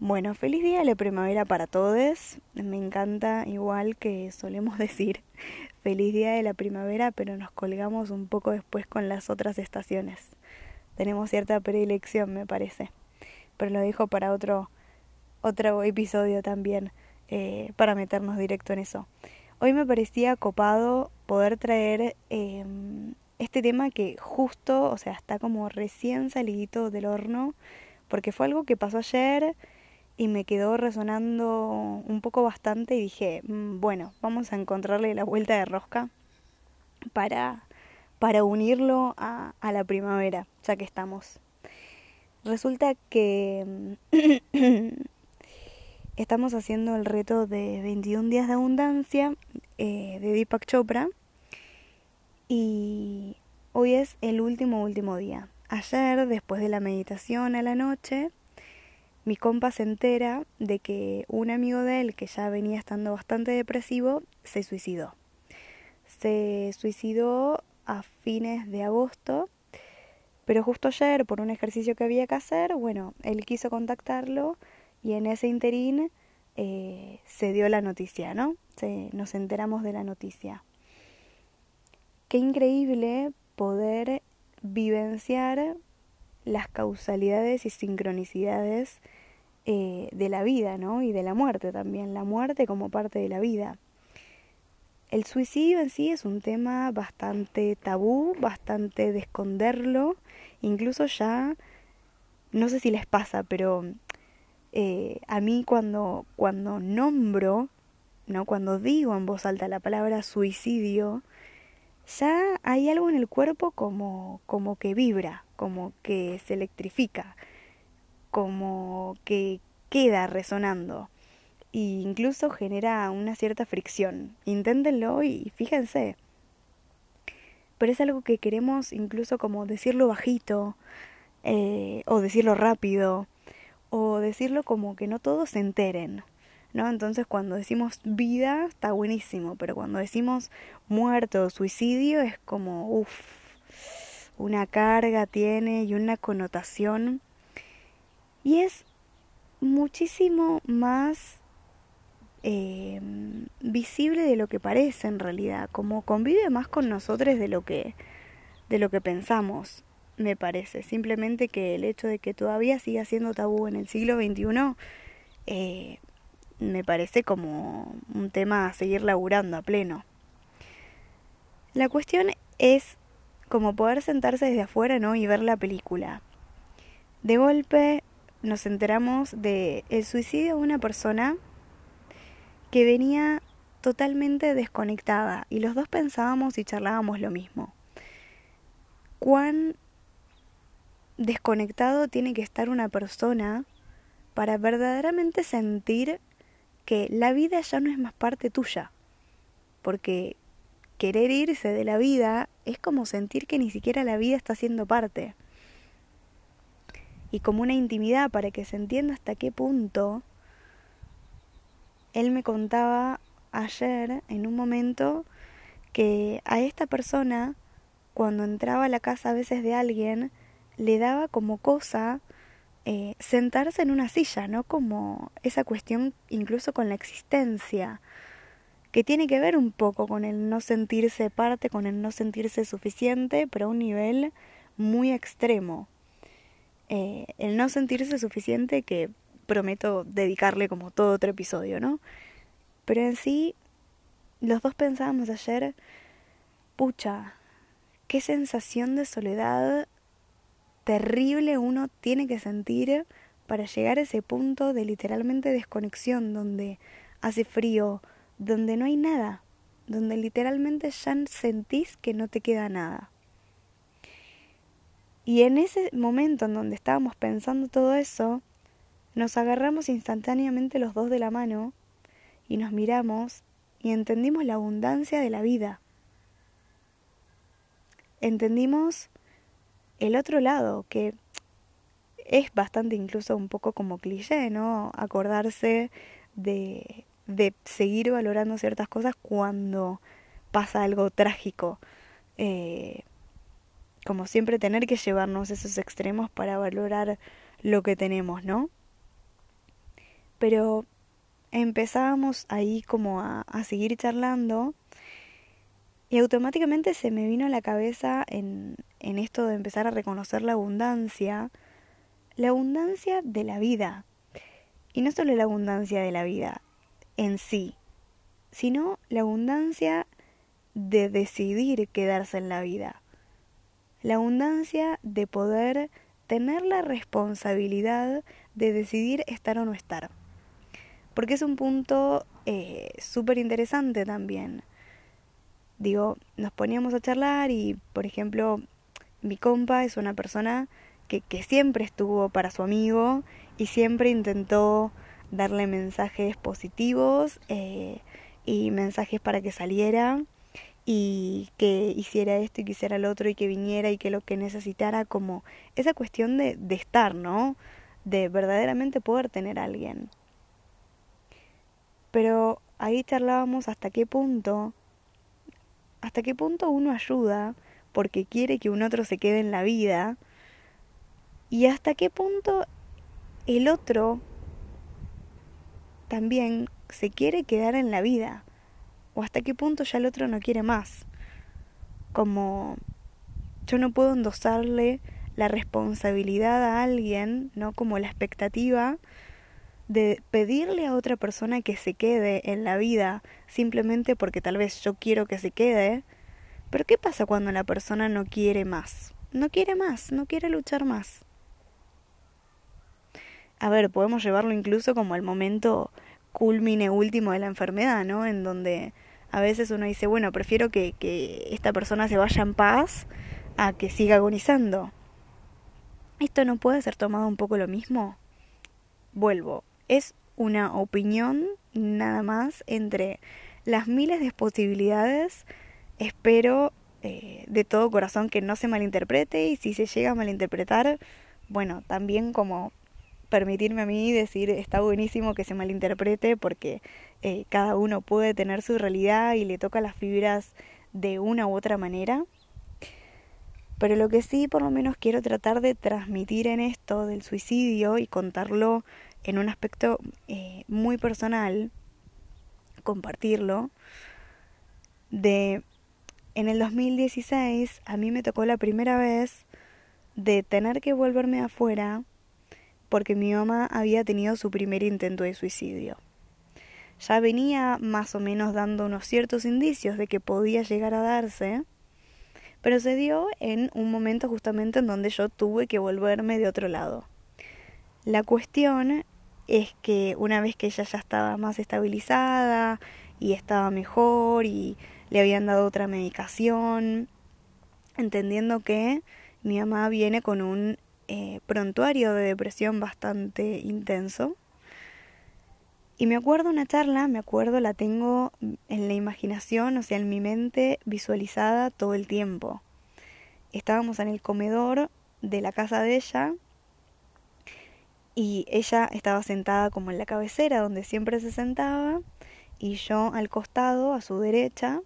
Bueno, feliz día de la primavera para todos. Me encanta, igual que solemos decir, feliz día de la primavera, pero nos colgamos un poco después con las otras estaciones. Tenemos cierta predilección, me parece. Pero lo dejo para otro, otro episodio también, eh, para meternos directo en eso. Hoy me parecía copado poder traer em, este tema que justo, o sea, está como recién salidito del horno, porque fue algo que pasó ayer y me quedó resonando un poco bastante y dije, mm, bueno, vamos a encontrarle la vuelta de rosca para, para unirlo a, la primavera, ya que estamos. Resulta que mm, estamos haciendo el reto de 21 días de abundancia eh, de Deepak Chopra y hoy es el último, último día. Ayer, después de la meditación a la noche, mi compa se entera de que un amigo de él, que ya venía estando bastante depresivo, se suicidó. Se suicidó a fines de agosto, pero justo ayer, por un ejercicio que había que hacer, bueno, él quiso contactarlo y en ese interín eh, se dio la noticia, ¿no? Se, nos enteramos de la noticia. Qué increíble poder vivenciar las causalidades y sincronicidades eh, de la vida, ¿no? Y de la muerte también, la muerte como parte de la vida. El suicidio en sí es un tema bastante tabú, bastante de esconderlo, incluso ya, no sé si les pasa, pero eh, a mí cuando, cuando nombro, ¿no? cuando digo en voz alta la palabra suicidio, ya hay algo en el cuerpo como, como que vibra, como que se electrifica, como que queda resonando e incluso genera una cierta fricción. Inténtenlo y fíjense. Pero es algo que queremos incluso como decirlo bajito eh, o decirlo rápido o decirlo como que no todos se enteren. ¿No? Entonces cuando decimos vida está buenísimo, pero cuando decimos muerto o suicidio es como, uff, una carga tiene y una connotación. Y es muchísimo más eh, visible de lo que parece en realidad, como convive más con nosotros de lo que de lo que pensamos, me parece. Simplemente que el hecho de que todavía siga siendo tabú en el siglo XXI eh, me parece como un tema a seguir laburando a pleno. La cuestión es como poder sentarse desde afuera, ¿no? Y ver la película. De golpe nos enteramos de el suicidio de una persona que venía totalmente desconectada y los dos pensábamos y charlábamos lo mismo. ¿Cuán desconectado tiene que estar una persona para verdaderamente sentir que la vida ya no es más parte tuya? Porque querer irse de la vida es como sentir que ni siquiera la vida está siendo parte y como una intimidad para que se entienda hasta qué punto él me contaba ayer en un momento que a esta persona cuando entraba a la casa a veces de alguien le daba como cosa eh, sentarse en una silla, ¿no? Como esa cuestión incluso con la existencia, que tiene que ver un poco con el no sentirse parte, con el no sentirse suficiente, pero a un nivel muy extremo. Eh, el no sentirse suficiente que prometo dedicarle como todo otro episodio, ¿no? Pero en sí, los dos pensábamos ayer, pucha, qué sensación de soledad terrible uno tiene que sentir para llegar a ese punto de literalmente desconexión, donde hace frío, donde no hay nada, donde literalmente ya sentís que no te queda nada. Y en ese momento en donde estábamos pensando todo eso, nos agarramos instantáneamente los dos de la mano y nos miramos y entendimos la abundancia de la vida. Entendimos el otro lado, que es bastante incluso un poco como cliché, ¿no? Acordarse de, de seguir valorando ciertas cosas cuando pasa algo trágico. Eh, como siempre tener que llevarnos esos extremos para valorar lo que tenemos, ¿no? Pero empezábamos ahí como a, a seguir charlando y automáticamente se me vino a la cabeza en, en esto de empezar a reconocer la abundancia, la abundancia de la vida. Y no solo la abundancia de la vida en sí, sino la abundancia de decidir quedarse en la vida. La abundancia de poder tener la responsabilidad de decidir estar o no estar. Porque es un punto eh, súper interesante también digo, nos poníamos a charlar y, por ejemplo, mi compa es una persona que, siempre estuvo para su amigo y siempre intentó darle mensajes positivos eh, y mensajes para que saliera y que hiciera esto y que hiciera lo otro y que viniera y que lo que necesitara como esa cuestión de, de estar, ¿no? De verdaderamente poder tener a alguien. Pero ahí charlábamos hasta qué punto hasta qué punto uno ayuda porque quiere que un otro se quede en la vida y hasta qué punto el otro también se quiere quedar en la vida o hasta qué punto ya el otro no quiere más. Como yo no puedo endosarle la responsabilidad a alguien, ¿no? Como la expectativa de pedirle a otra persona que se quede en la vida simplemente porque tal vez yo quiero que se quede. Pero ¿qué pasa cuando la persona no quiere más? No quiere más, no quiere luchar más. A ver, podemos llevarlo incluso como el momento culmine último de la enfermedad, ¿no? En donde a veces uno dice, bueno, prefiero que, que esta persona se vaya en paz a que siga agonizando. ¿Esto no puede ser tomado un poco lo mismo? Vuelvo, es una opinión nada más entre las miles de posibilidades. Espero eh, de todo corazón que no se malinterprete y si se llega a malinterpretar, bueno, también como permitirme a mí decir está buenísimo que se malinterprete porque eh, cada uno puede tener su realidad y le toca las fibras de una u otra manera. Pero lo que sí por lo menos quiero tratar de transmitir en esto del suicidio y contarlo en un aspecto eh, muy personal, compartirlo, de en el 2016 a mí me tocó la primera vez de tener que volverme afuera porque mi mamá había tenido su primer intento de suicidio. Ya venía más o menos dando unos ciertos indicios de que podía llegar a darse, pero se dio en un momento justamente en donde yo tuve que volverme de otro lado. La cuestión es que una vez que ella ya estaba más estabilizada y estaba mejor y le habían dado otra medicación, entendiendo que mi mamá viene con un eh, prontuario de depresión bastante intenso. Y me acuerdo una charla, me acuerdo, la tengo en la imaginación, o sea, en mi mente visualizada todo el tiempo. Estábamos en el comedor de la casa de ella y ella estaba sentada como en la cabecera donde siempre se sentaba y yo al costado, a su derecha.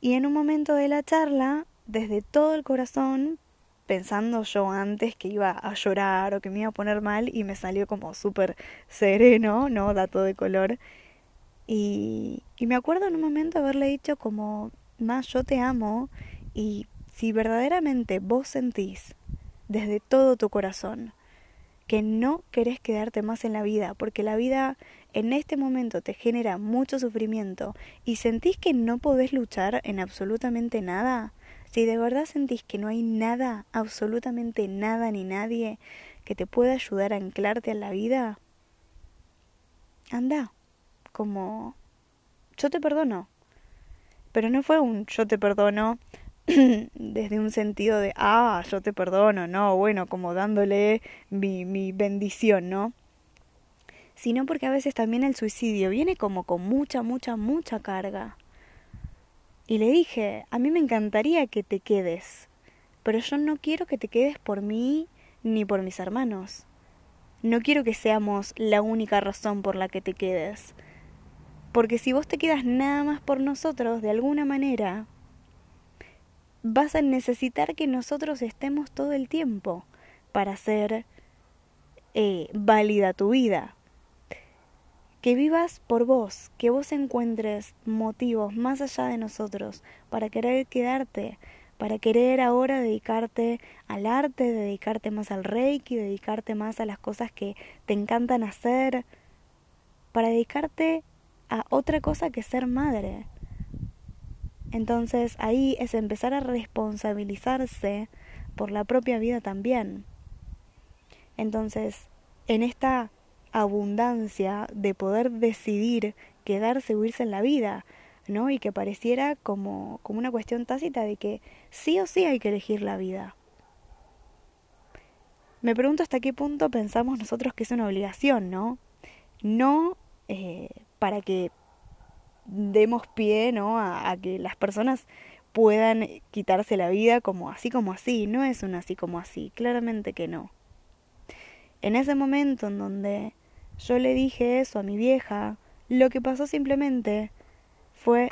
Y en un momento de la charla, desde todo el corazón, pensando yo antes que iba a llorar o que me iba a poner mal y me salió como súper sereno, ¿no? Dato de color. Y, me acuerdo en un momento haberle dicho como, más yo te amo y si verdaderamente vos sentís desde todo tu corazón que no querés quedarte más en la vida, porque la vida en este momento te genera mucho sufrimiento y sentís que no podés luchar en absolutamente nada, si de verdad sentís que no hay nada, absolutamente nada ni nadie que te pueda ayudar a anclarte a la vida, anda, como yo te perdono. Pero no fue un yo te perdono desde un sentido de, ah, yo te perdono, no, bueno, como dándole mi, mi bendición, ¿no? Sino porque a veces también el suicidio viene como con mucha, mucha, mucha carga. Y le dije, a mí me encantaría que te quedes, pero yo no quiero que te quedes por mí ni por mis hermanos. No quiero que seamos la única razón por la que te quedes. Porque si vos te quedas nada más por nosotros, de alguna manera, vas a necesitar que nosotros estemos todo el tiempo para hacer eh, válida tu vida. Que vivas por vos, que vos encuentres motivos más allá de nosotros para querer quedarte, para querer ahora dedicarte al arte, dedicarte más al reiki, dedicarte más a las cosas que te encantan hacer, para dedicarte a otra cosa que ser madre. Entonces ahí es empezar a responsabilizarse por la propia vida también. Entonces, en esta abundancia de poder decidir quedarse o irse en la vida, ¿no? Y que pareciera como, como una cuestión tácita de que sí o sí hay que elegir la vida. Me pregunto hasta qué punto pensamos nosotros que es una obligación, ¿no? No eh, para que demos pie, ¿no? A, a que las personas puedan quitarse la vida como así como así. No es un así como así, claramente que no. En ese momento en donde yo le dije eso a mi vieja. Lo que pasó simplemente fue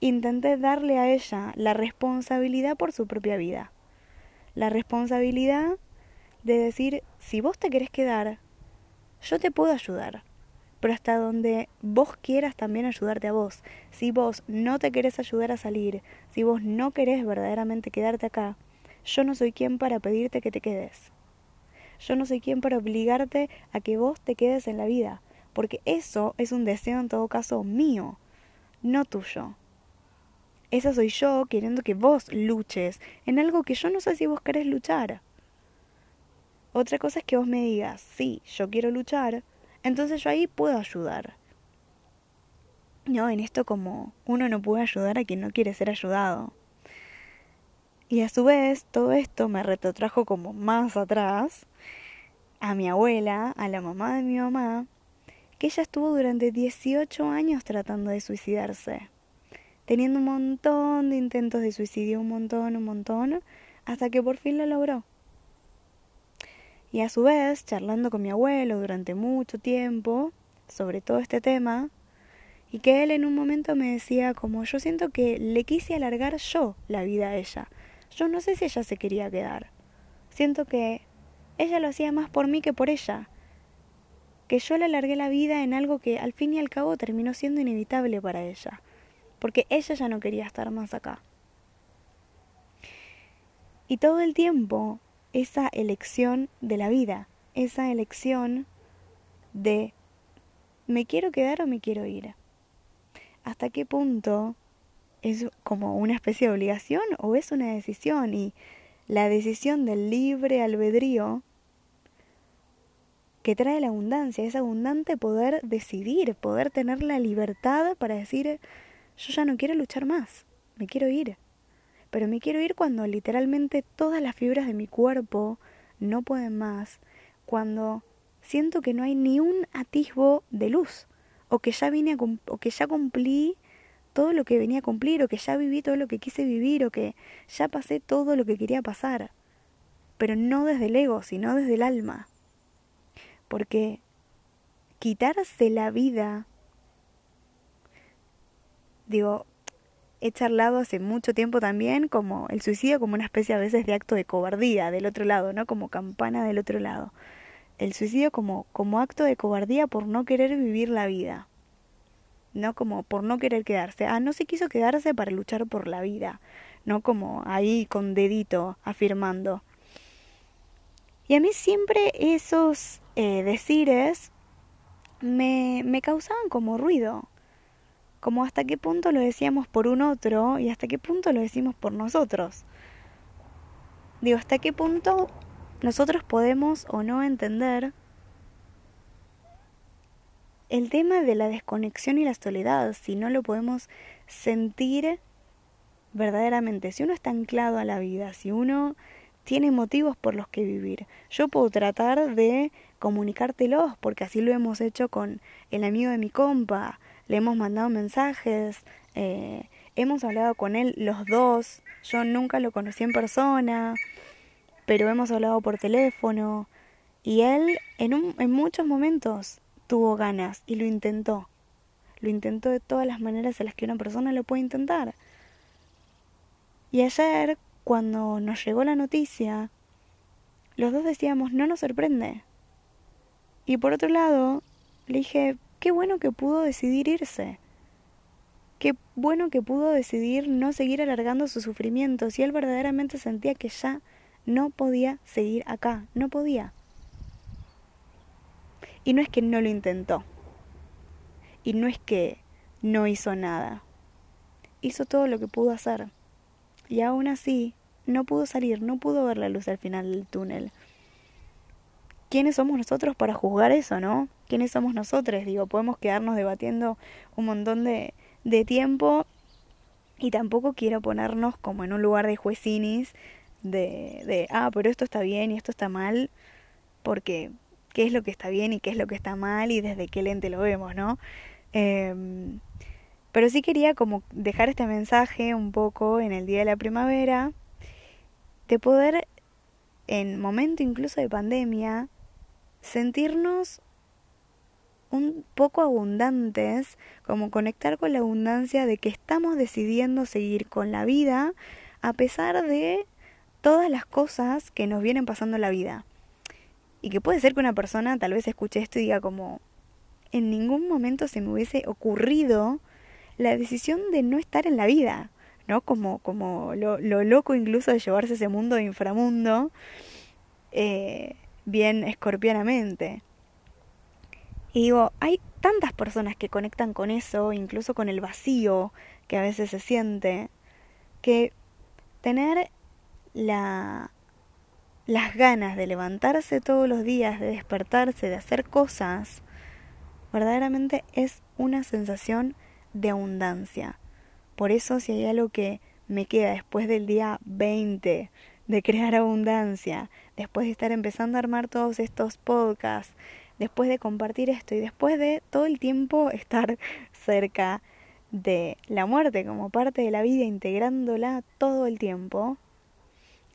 intenté darle a ella la responsabilidad por su propia vida. La responsabilidad de decir, si vos te querés quedar, yo te puedo ayudar. Pero hasta donde vos quieras también ayudarte a vos. Si vos no te querés ayudar a salir, si vos no querés verdaderamente quedarte acá, yo no soy quien para pedirte que te quedes. Yo no soy quien para obligarte a que vos te quedes en la vida, porque eso es un deseo en todo caso mío, no tuyo. Esa soy yo queriendo que vos luches en algo que yo no sé si vos querés luchar. Otra cosa es que vos me digas, sí, yo quiero luchar, entonces yo ahí puedo ayudar. No, en esto como uno no puede ayudar a quien no quiere ser ayudado. Y a su vez, todo esto me retrotrajo como más atrás a mi abuela, a la mamá de mi mamá, que ella estuvo durante 18 años tratando de suicidarse, teniendo un montón de intentos de suicidio, un montón, un montón, hasta que por fin lo logró. Y a su vez, charlando con mi abuelo durante mucho tiempo sobre todo este tema, y que él en un momento me decía como yo siento que le quise alargar yo la vida a ella, yo no sé si ella se quería quedar. Siento que ella lo hacía más por mí que por ella. Que yo le alargué la vida en algo que al fin y al cabo terminó siendo inevitable para ella. Porque ella ya no quería estar más acá. Y todo el tiempo esa elección de la vida, esa elección de me quiero quedar o me quiero ir. ¿Hasta qué punto es como una especie de obligación o es una decisión y la decisión del libre albedrío que trae la abundancia, es abundante poder decidir, poder tener la libertad para decir, yo ya no quiero luchar más, me quiero ir. Pero me quiero ir cuando literalmente todas las fibras de mi cuerpo no pueden más, cuando siento que no hay ni un atisbo de luz, o que ya vine o que ya cumplí todo lo que venía a cumplir, o que ya viví todo lo que quise vivir, o que ya pasé todo lo que quería pasar. Pero no desde el ego, sino desde el alma. Porque quitarse la vida, digo, he charlado hace mucho tiempo también como el suicidio como una especie a veces de acto de cobardía del otro lado, ¿no? Como campana del otro lado. El suicidio como, como acto de cobardía por no querer vivir la vida no como por no querer quedarse. Ah, no se quiso quedarse para luchar por la vida, no como ahí con dedito afirmando. Y a mí siempre esos eh, decires me, me causaban como ruido, como hasta qué punto lo decíamos por un otro y hasta qué punto lo decimos por nosotros. Digo, hasta qué punto nosotros podemos o no entender el tema de la desconexión y la soledad, si no lo podemos sentir verdaderamente, si uno está anclado a la vida, si uno tiene motivos por los que vivir, yo puedo tratar de comunicártelos, porque así lo hemos hecho con el amigo de mi compa, le hemos mandado mensajes, eh, hemos hablado con él los dos, yo nunca lo conocí en persona, pero hemos hablado por teléfono, y él en, un, en muchos momentos tuvo ganas y lo intentó. Lo intentó de todas las maneras en las que una persona lo puede intentar. Y ayer, cuando nos llegó la noticia, los dos decíamos, no nos sorprende. Y por otro lado, le dije, qué bueno que pudo decidir irse. Qué bueno que pudo decidir no seguir alargando su sufrimiento si él verdaderamente sentía que ya no podía seguir acá, no podía. Y no es que no lo intentó. Y no es que no hizo nada. Hizo todo lo que pudo hacer. Y aún así, no pudo salir, no pudo ver la luz al final del túnel. ¿Quiénes somos nosotros para juzgar eso, no? ¿Quiénes somos nosotros? Digo, podemos quedarnos debatiendo un montón de, de tiempo y tampoco quiero ponernos como en un lugar de juecinis de, de, ah, pero esto está bien y esto está mal, porque qué es lo que está bien y qué es lo que está mal y desde qué lente lo vemos, ¿no? Em, pero sí quería como dejar este mensaje un poco en el día de la primavera, de poder, en momento incluso de pandemia, sentirnos un poco abundantes, como conectar con la abundancia de que estamos decidiendo seguir con la vida a pesar de todas las cosas que nos vienen pasando en la vida. Y que puede ser que una persona tal vez escuche esto y diga como, en ningún momento se me hubiese ocurrido la decisión de no estar en la vida, ¿no? Como, como lo, loco incluso de llevarse ese mundo de inframundo eh, bien escorpianamente. Y digo, hay tantas personas que conectan con eso, incluso con el vacío que a veces se siente, que tener la las ganas de levantarse todos los días, de despertarse, de hacer cosas, verdaderamente es una sensación de abundancia. Por eso si hay algo que me queda después del día 20 de crear abundancia, después de estar empezando a armar todos estos podcasts, después de compartir esto y después de todo el tiempo estar cerca de la muerte como parte de la vida, integrándola todo el tiempo,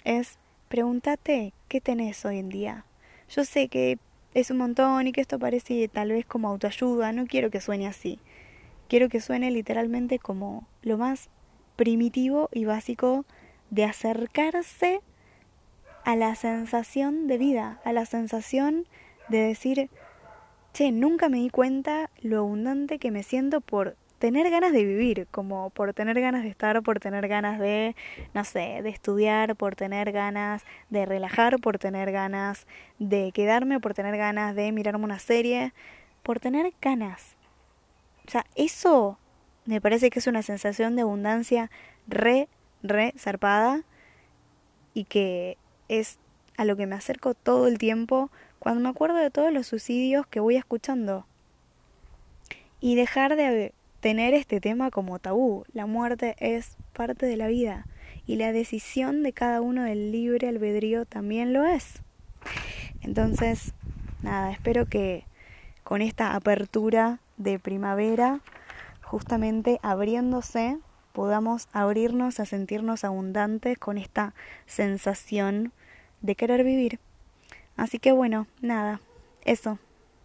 es Pregúntate qué tenés hoy en día. Yo sé que es un montón y que esto parece tal vez como autoayuda, no quiero que suene así. Quiero que suene literalmente como lo más primitivo y básico de acercarse a la sensación de vida, a la sensación de decir, che, nunca me di cuenta lo abundante que me siento por tener ganas de vivir, como por tener ganas de estar, por tener ganas de, no sé, de estudiar, por tener ganas de relajar, por tener ganas de quedarme, por tener ganas de mirarme una serie, por tener ganas. O sea, eso me parece que es una sensación de abundancia re, re zarpada y que es a lo que me acerco todo el tiempo cuando me acuerdo de todos los suicidios que voy escuchando. Y dejar de tener este tema como tabú. La muerte es parte de la vida y la decisión de cada uno del libre albedrío también lo es. Entonces, nada, espero que con esta apertura de primavera, justamente abriéndose, podamos abrirnos a sentirnos abundantes con esta sensación de querer vivir. Así que bueno, nada, eso.